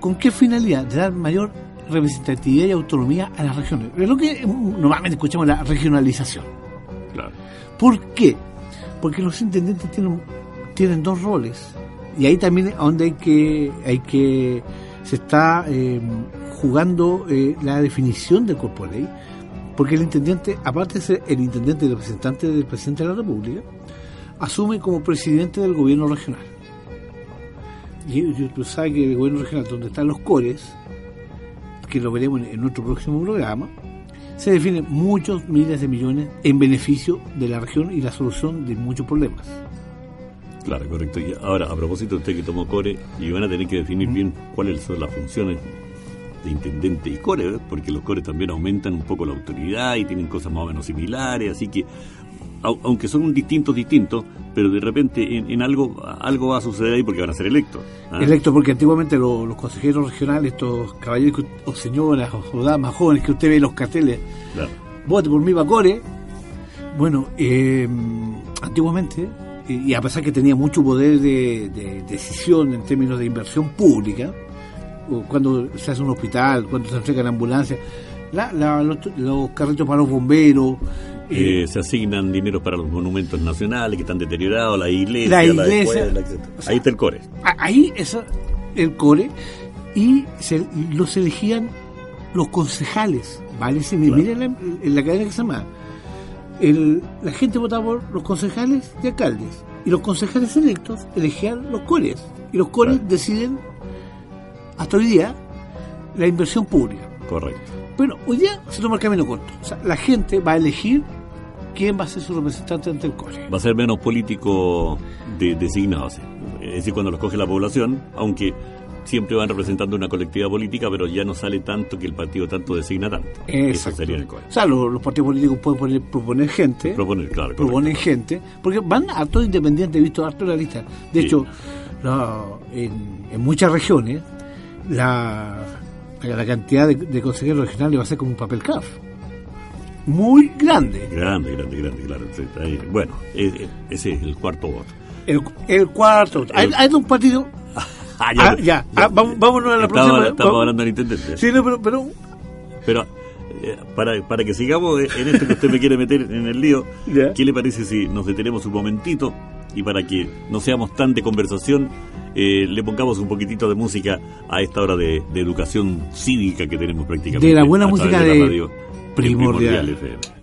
¿Con qué finalidad? De dar mayor representatividad y autonomía a las regiones. Es lo que mm, normalmente escuchamos la regionalización. Claro. ¿Por qué? Porque los intendentes tienen, tienen dos roles. Y ahí también es donde hay que, hay que se está eh, jugando eh, la definición del cuerpo de ley. Porque el intendente, aparte de ser el intendente y representante del presidente de la República, asume como presidente del gobierno regional. Y y tú sabes que el gobierno regional, donde están los cores, que lo veremos en, en nuestro próximo programa, se definen muchos miles de millones en beneficio de la región y la solución de muchos problemas. Claro, correcto. Y ahora, a propósito, usted que tomó core, y van a tener que definir bien cuáles son las funciones de intendente y core, ¿eh? porque los cores también aumentan un poco la autoridad y tienen cosas más o menos similares, así que, aunque son distintos, distintos, pero de repente en, en algo algo va a suceder ahí porque van a ser electos. ¿ah? Electo porque antiguamente lo- los consejeros regionales, estos caballeros o señoras o, damas jóvenes que usted ve en los carteles, Claro. vote por mí Bacore. Bueno, eh, antiguamente, y a pesar que tenía mucho poder de, de decisión en términos de inversión pública, cuando se hace un hospital, cuando se entregan ambulancias, la- la- los, los carritos para los bomberos, eh, se asignan dinero para los monumentos nacionales que están deteriorados, la iglesia, La la iglesia, escuela, etc. o sea, Ahí está el core. ahí es el core y se, los elegían los concejales, ¿vale? Si Claro. miren la, en la cadena que se llama. El, la gente votaba por los concejales y alcaldes. Y los concejales electos elegían los cores. Y los cores Claro. deciden, hasta hoy día, la inversión pública. Correcto. Pero hoy día se toma el camino corto. O sea, la gente va a elegir quién va a ser su representante ante el core. va a ser menos político de, designado. sí. Es decir, cuando los coge la población, aunque siempre van representando una colectividad política, pero ya no sale tanto que el partido tanto designa tanto. Eso Exacto. sería el core. O sea, los, los partidos políticos pueden poner- proponer gente. Proponer, claro. proponen gente, porque van a todos independientes, he visto harto la lista. De Sí. hecho, la- en, en muchas regiones, la, la cantidad de, de consejeros regionales va a ser como un papel CAF. Muy grande. Grande, grande, grande, ahí. Bueno, eh, eh, ese es el cuarto voto. El, el cuarto. Hay, hay un partido. Ah, Ah, ya. Ah, vamos- vámonos a la Estamos- próxima. Estamos Vamos- hablando del intendente. Sí, no, pero, pero Pero eh, para, para que sigamos en esto que usted me quiere meter en el lío, Ya. ¿qué le parece si nos detenemos un momentito y para que no seamos tan de conversación, eh, le pongamos un poquitito de música a esta hora de, de educación cívica que tenemos prácticamente. De la buena música la de en Primordial. FM.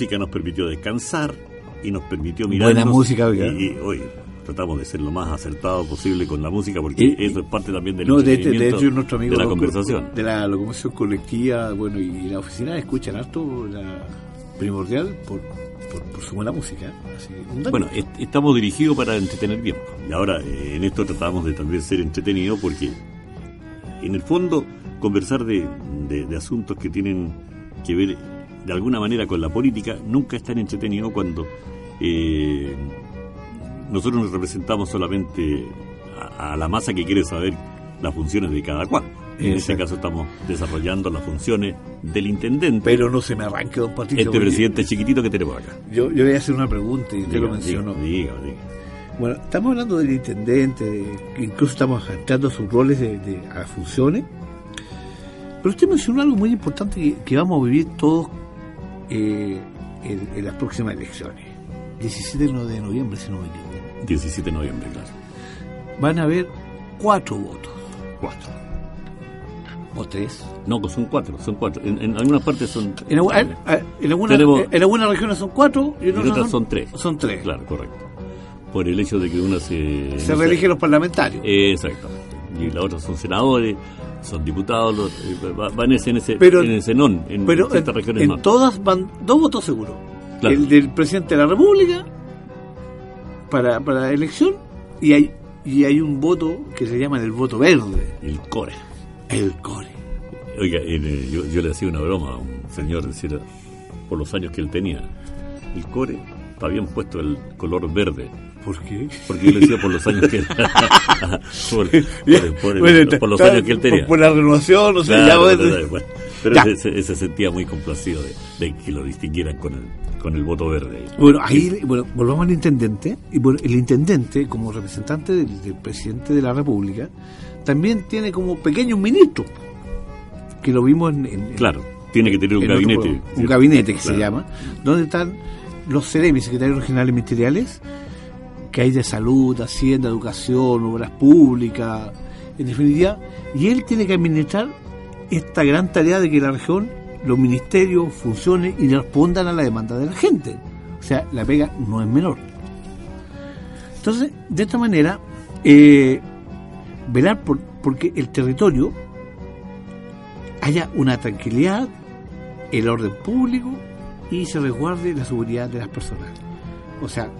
Música nos permitió descansar y nos permitió mirar. Buena música, oiga. Y, y, oye, tratamos de ser lo más acertado posible con la música porque Y- eso es parte también del No, de, este- de hecho, nuestro amigo de la conversación. de la locomoción colectiva, bueno, y la oficina escuchan harto la primordial por, por, por su buena música. ¿eh? Así. Bueno, est- estamos dirigidos para entretener bien. Y ahora eh, en esto tratamos de también ser entretenidos porque en el fondo conversar de, de- de asuntos que tienen que ver de alguna manera con la política nunca es tan entretenido cuando eh, nosotros nos representamos solamente a, a la masa que quiere saber las funciones de cada cual. En este Exacto. caso estamos desarrollando las funciones del intendente, Pero no se me arranque, don Patricio. este presidente chiquitito que tenemos acá. Yo, yo voy a hacer una pregunta y usted lo mencionó. diga, diga. Bueno, estamos hablando del intendente, de, incluso estamos adaptando sus roles de, de- a funciones. Pero usted mencionó algo muy importante que, que vamos a vivir todos eh, en, en las próximas elecciones. 17 de noviembre, si no me equivoco. 17 de noviembre, claro. Van a haber cuatro votos, Cuatro. o tres. No, son cuatro, son cuatro. En, en algunas partes son... En, en- en algunas, Tenemos- en algunas regiones son cuatro y en otras otras son tres. Son tres. Claro, correcto. Por el hecho de que una se... Se no reeligen los parlamentarios. Exactamente. Y la otra son senadores, son diputados, los- eh, va- van en ese, Pero- en ese non, en Pero ciertas regiones en no. todas van dos votos seguros. Claro. El del presidente de la República para, para la elección y hay y hay un voto que se llama el voto verde, El core. el core. Oiga, eh, yo, yo le hacía una broma a un señor, decir, por los años que él tenía. El core está bien puesto el color verde. ¿Por qué? Porque yo le decía por los años que por, por- por Bueno, por los años que él tenía. Por, la renovación, no sé, Claro, ya bueno. pero ese se sentía muy complacido de, de que lo distinguieran con el, con el voto verde. Bueno, ahí bueno, volvamos al intendente. Y bueno, el intendente, como representante del, del presidente de la República, también tiene como pequeños ministros, que lo vimos en, en- Claro, tiene que tener un otro gabinete. un gabinete que se llama, donde están los CEREMI, secretarios regionales ministeriales, que hay de salud, hacienda, educación, obras públicas, en definitiva, y él tiene que administrar esta gran tarea de que la región, los ministerios funcionen y respondan a la demanda de la gente. O sea, la pega no es menor. Entonces, de esta manera, eh, velar por porque el territorio haya una tranquilidad, el orden público y se resguarde la seguridad de las personas. O sea,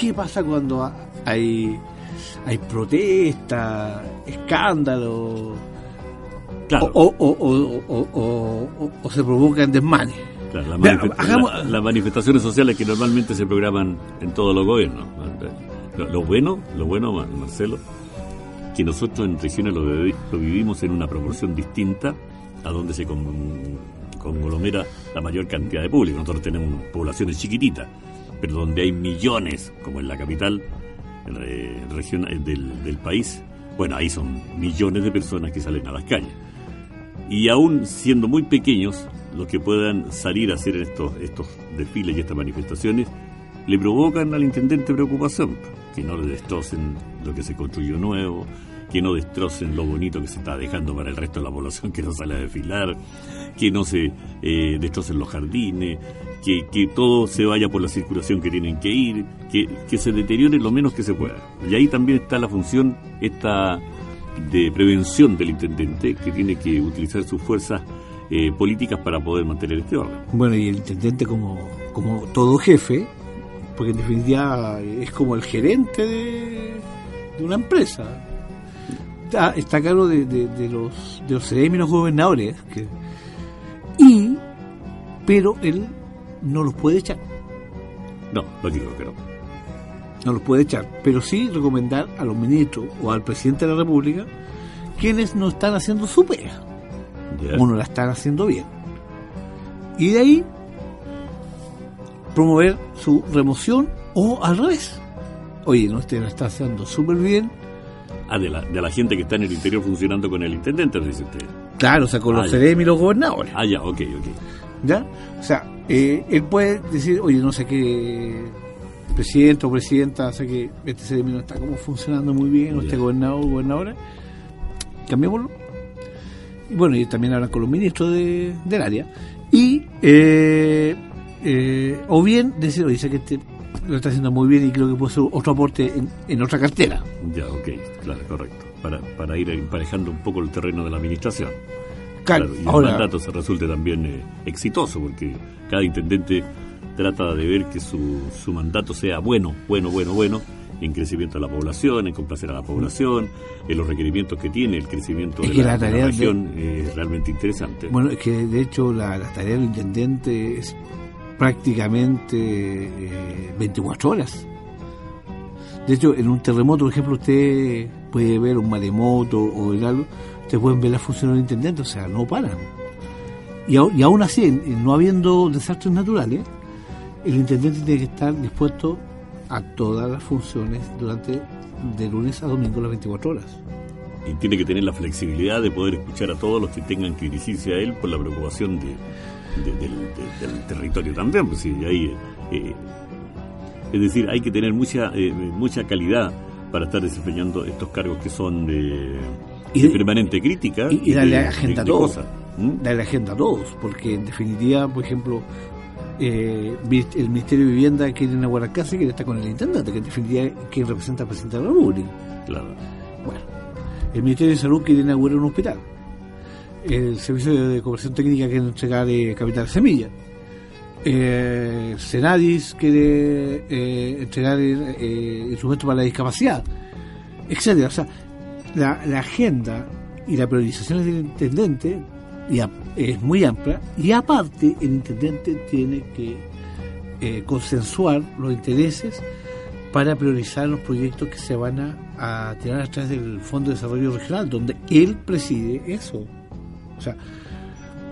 ¿qué pasa cuando ha- hay, hay protestas, escándalos Claro, o, o- o- o- se provocan desmanes? claro, las, Vea, manifest- hagamos- la- las manifestaciones sociales que normalmente se programan en todos los gobiernos. Lo, lo bueno, lo bueno, Mar- Marcelo, que nosotros en regiones lo, vivi- lo vivimos en una proporción distinta a donde se con- conglomera la mayor cantidad de público. Nosotros tenemos poblaciones chiquititas, pero donde hay millones, como en la capital eh, del país, bueno, ahí son millones de personas que salen a las calles. Y aún siendo muy pequeños, los que puedan salir a hacer estos, estos desfiles y estas manifestaciones, le provocan al intendente preocupación, que no le destrocen lo que se construyó nuevo, que no destrocen lo bonito que se está dejando para el resto de la población que no sale a desfilar, que no se eh, destrocen los jardines, que, todo se vaya por la circulación que tienen que ir, que, se deteriore lo menos que se pueda. Y ahí también está la función esta de prevención del intendente, que tiene que utilizar sus fuerzas eh, políticas para poder mantener este orden. Bueno, y el intendente como, como todo jefe, porque en definitiva es como el gerente de, una empresa. Está, está a cargo de, de- de los de los gobernadores. y, pero él no los puede echar, No, lógico que no. no los puede echar, pero sí recomendar a los ministros o al presidente de la República quienes no están haciendo su pega. Ya. o no la están haciendo bien. Y de ahí promover su remoción o al revés. Oye, no, usted lo está haciendo súper bien. Ah, de la, de la gente que está en el interior funcionando con el intendente, dice usted. Claro, o sea, con Ah, los. CDM y los gobernadores. Ah, ya, ok, ok. ¿Ya? O sea, eh, él puede decir, oye, no sé qué presidente o presidenta, sé que este CDM no está como funcionando muy bien, o este gobernador o gobernadora, cambiémoslo. Y bueno, y también hablan con los ministros de- del área. Y, eh, eh, o bien decir, oye, sé que este lo está haciendo muy bien y creo que puede ser otro aporte en, en otra cartera. Ya, ok, claro, correcto. Para, para ir emparejando un poco el terreno de la administración. Claro, Claro, y ahora, el mandato se resulte también eh, exitoso, porque cada intendente trata de ver que su, su mandato sea bueno, bueno, bueno, bueno, en crecimiento de la población, en complacer a la población, en los requerimientos que tiene, el crecimiento Es de que la, la de la tarea de- región es realmente interesante. Bueno, es que de hecho la, la tarea del intendente es prácticamente eh, 24 horas. De hecho, en un terremoto, por ejemplo, usted puede ver un maremoto o el algo, ustedes pueden ver la función del intendente, o sea, no paran. Y, aún así, no habiendo desastres naturales, el intendente tiene que estar dispuesto a todas las funciones durante de lunes a domingo las 24 horas. y tiene que tener la flexibilidad de poder escuchar a todos los que tengan que dirigirse a él por la preocupación de, de- del, de- del territorio también. Pues ahí, eh, es decir, hay que tener mucha, eh, mucha calidad para estar desempeñando estos cargos que son de, Y de permanente crítica y, y darle de- agenda a todos. ¿Mm? Darle agenda a todos, porque en definitiva, por ejemplo, eh, el Ministerio de Vivienda quiere inaugurar casa y quiere estar con el intendente, que en definitiva es quien representa al presidente de la República. Claro. Bueno, el Ministerio de Salud quiere inaugurar un hospital. El Servicio de Cooperación Técnica quiere entregar eh, capital semilla. Eh, Senadis quiere eh, entregar eh, instrumentos para la discapacidad, etcétera. O sea, la, la agenda y la priorización del intendente es muy amplia y aparte el intendente tiene que eh, consensuar los intereses para priorizar los proyectos que se van a, a tirar a través del Fondo de Desarrollo Regional, donde él preside eso. O sea,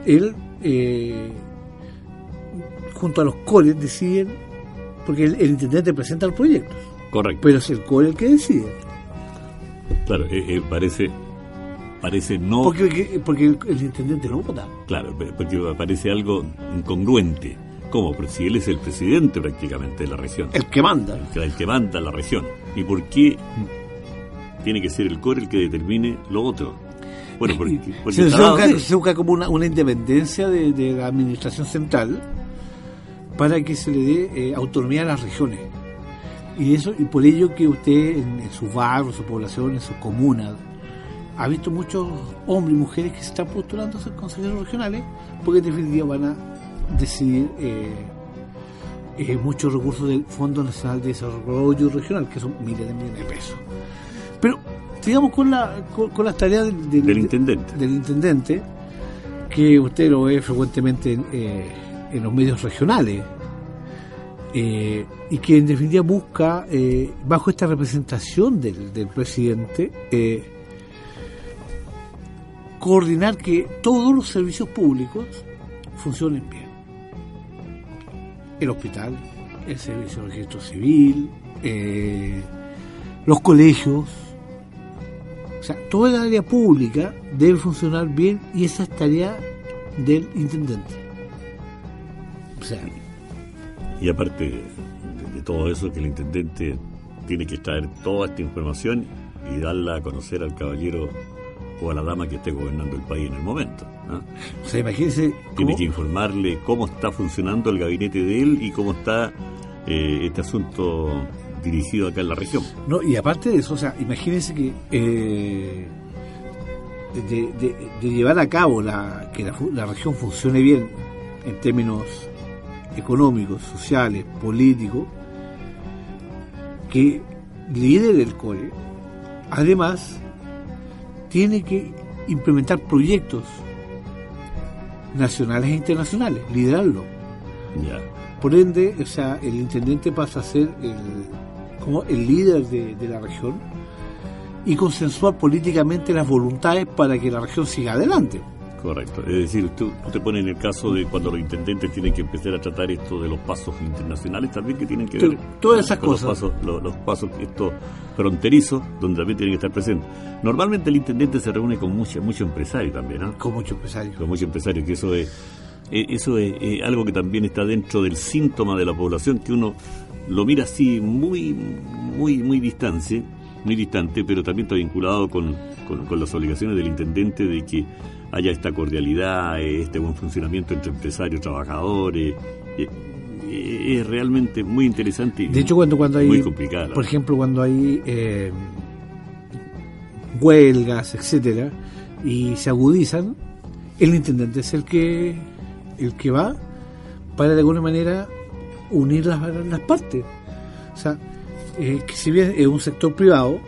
él, eh, junto a los CORES, deciden, porque el, el intendente presenta los proyectos, Correcto. pero es el CORE el que decide. Claro, eh, eh, parece, parece no. Porque, porque el, el intendente no vota. Claro, porque parece algo incongruente. ¿Cómo? Pero si él es el presidente prácticamente de la región, El que manda. el que, el que manda la región. ¿Y por qué tiene que ser el core el que determine lo otro? Bueno, porque, porque busca, se busca como una, una independencia de, de la administración central para que se le dé eh, autonomía a las regiones. Y eso y por ello que usted en, en sus barrios, su población, en sus comunas, ha visto muchos hombres y mujeres que se están postulando a ser consejeros regionales porque en definitiva van a decidir eh, eh, muchos recursos del Fondo Nacional de Desarrollo Regional, que son miles de millones de pesos. Pero sigamos con, la, con, con las tareas del, del- Del intendente. del intendente, que usted lo ve frecuentemente en, eh, en los medios regionales, eh, y que en definitiva busca, eh, bajo esta representación del, del presidente, eh, coordinar que todos los servicios públicos funcionen bien. El hospital, el servicio de registro civil, eh, los colegios, o sea, toda el área pública debe funcionar bien y esa es tarea del intendente. O sea, Y aparte de, de todo eso, que el intendente tiene que traer toda esta información y darla a conocer al caballero o a la dama que esté gobernando el país en el momento. ¿ah? o sea imagínense Tiene que informarle cómo está funcionando el gabinete de él y cómo está eh, este asunto dirigido acá en la región. No, y aparte de eso, o sea, imagínense que eh, de, de- de llevar a cabo la, que la, la región funcione bien en términos económicos, sociales, políticos, que lidere el CORE, además tiene que implementar proyectos nacionales e internacionales, liderarlo. Ya. Por ende, o sea, el intendente pasa a ser el, como el líder de, de la región y consensuar políticamente las voluntades para que la región siga adelante. Correcto. Es decir, tú, tú te pones en el caso de cuando los intendentes tienen que empezar a tratar esto de los pasos internacionales también que tienen que ver todas esas con cosas. Los pasos, los, los pasos estos fronterizos donde también tienen que estar presentes. Normalmente el intendente se reúne con mucho, mucho empresario también, ¿no? Con muchos empresarios. Con muchos empresarios, que eso es, eso es, algo que también está dentro del síntoma de la población, que uno lo mira así muy, muy, muy distante, muy distante, pero también está vinculado con, con- con las obligaciones del intendente de que haya esta cordialidad, eh, este buen funcionamiento entre empresarios, trabajadores. eh, eh, es realmente muy interesante y De hecho, cuando, cuando hay, muy complicada. por ejemplo, cuando hay eh, huelgas, etcétera, y se agudizan, el intendente es el que el que va para de alguna manera unir las, las partes. O sea, eh, que si bien es un sector privado,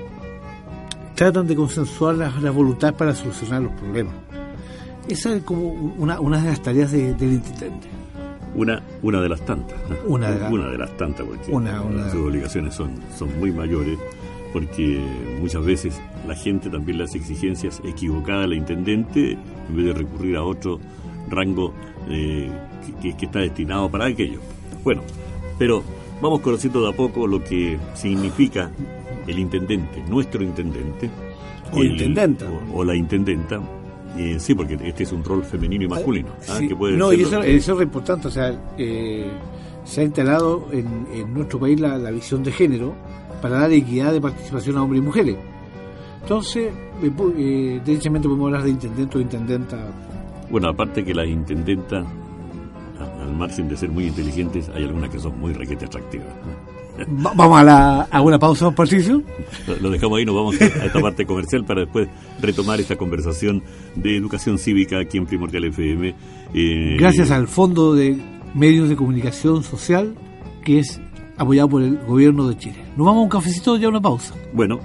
tratan de consensuar las, las voluntades para solucionar los problemas. Esa es como una, una de las tareas de- del intendente. Una, una de las tantas. Una de la- de las tantas, porque Una- una- sus obligaciones son, son muy mayores, porque muchas veces la gente también le hace exigencias equivocadas al intendente en vez de recurrir a otro rango eh, que, que- que está destinado para aquello. Bueno, pero vamos conociendo de a poco lo que significa el intendente, nuestro intendente. O el- intendenta. O, o la intendenta. Eh, sí, porque este es un rol femenino y masculino. ¿ah? Sí, que puede no, y eso, eso es importante. O sea, eh, se ha instalado en, en nuestro país la, la visión de género para dar equidad de participación a hombres y mujeres. Entonces, eh, eh, derechamente podemos hablar de intendente o intendenta. Bueno, aparte que las intendentas, al margen de ser muy inteligentes, hay algunas que son muy requete atractivas. ¿no? Va- vamos a, la, a una pausa, Patricio. Lo- Lo dejamos ahí, nos vamos a esta parte comercial para después retomar esta conversación de educación cívica aquí en Primordial FM. Eh, Gracias al Fondo de Medios de Comunicación Social, que es apoyado por el Gobierno de Chile. Nos vamos a un cafecito y a una pausa. Bueno,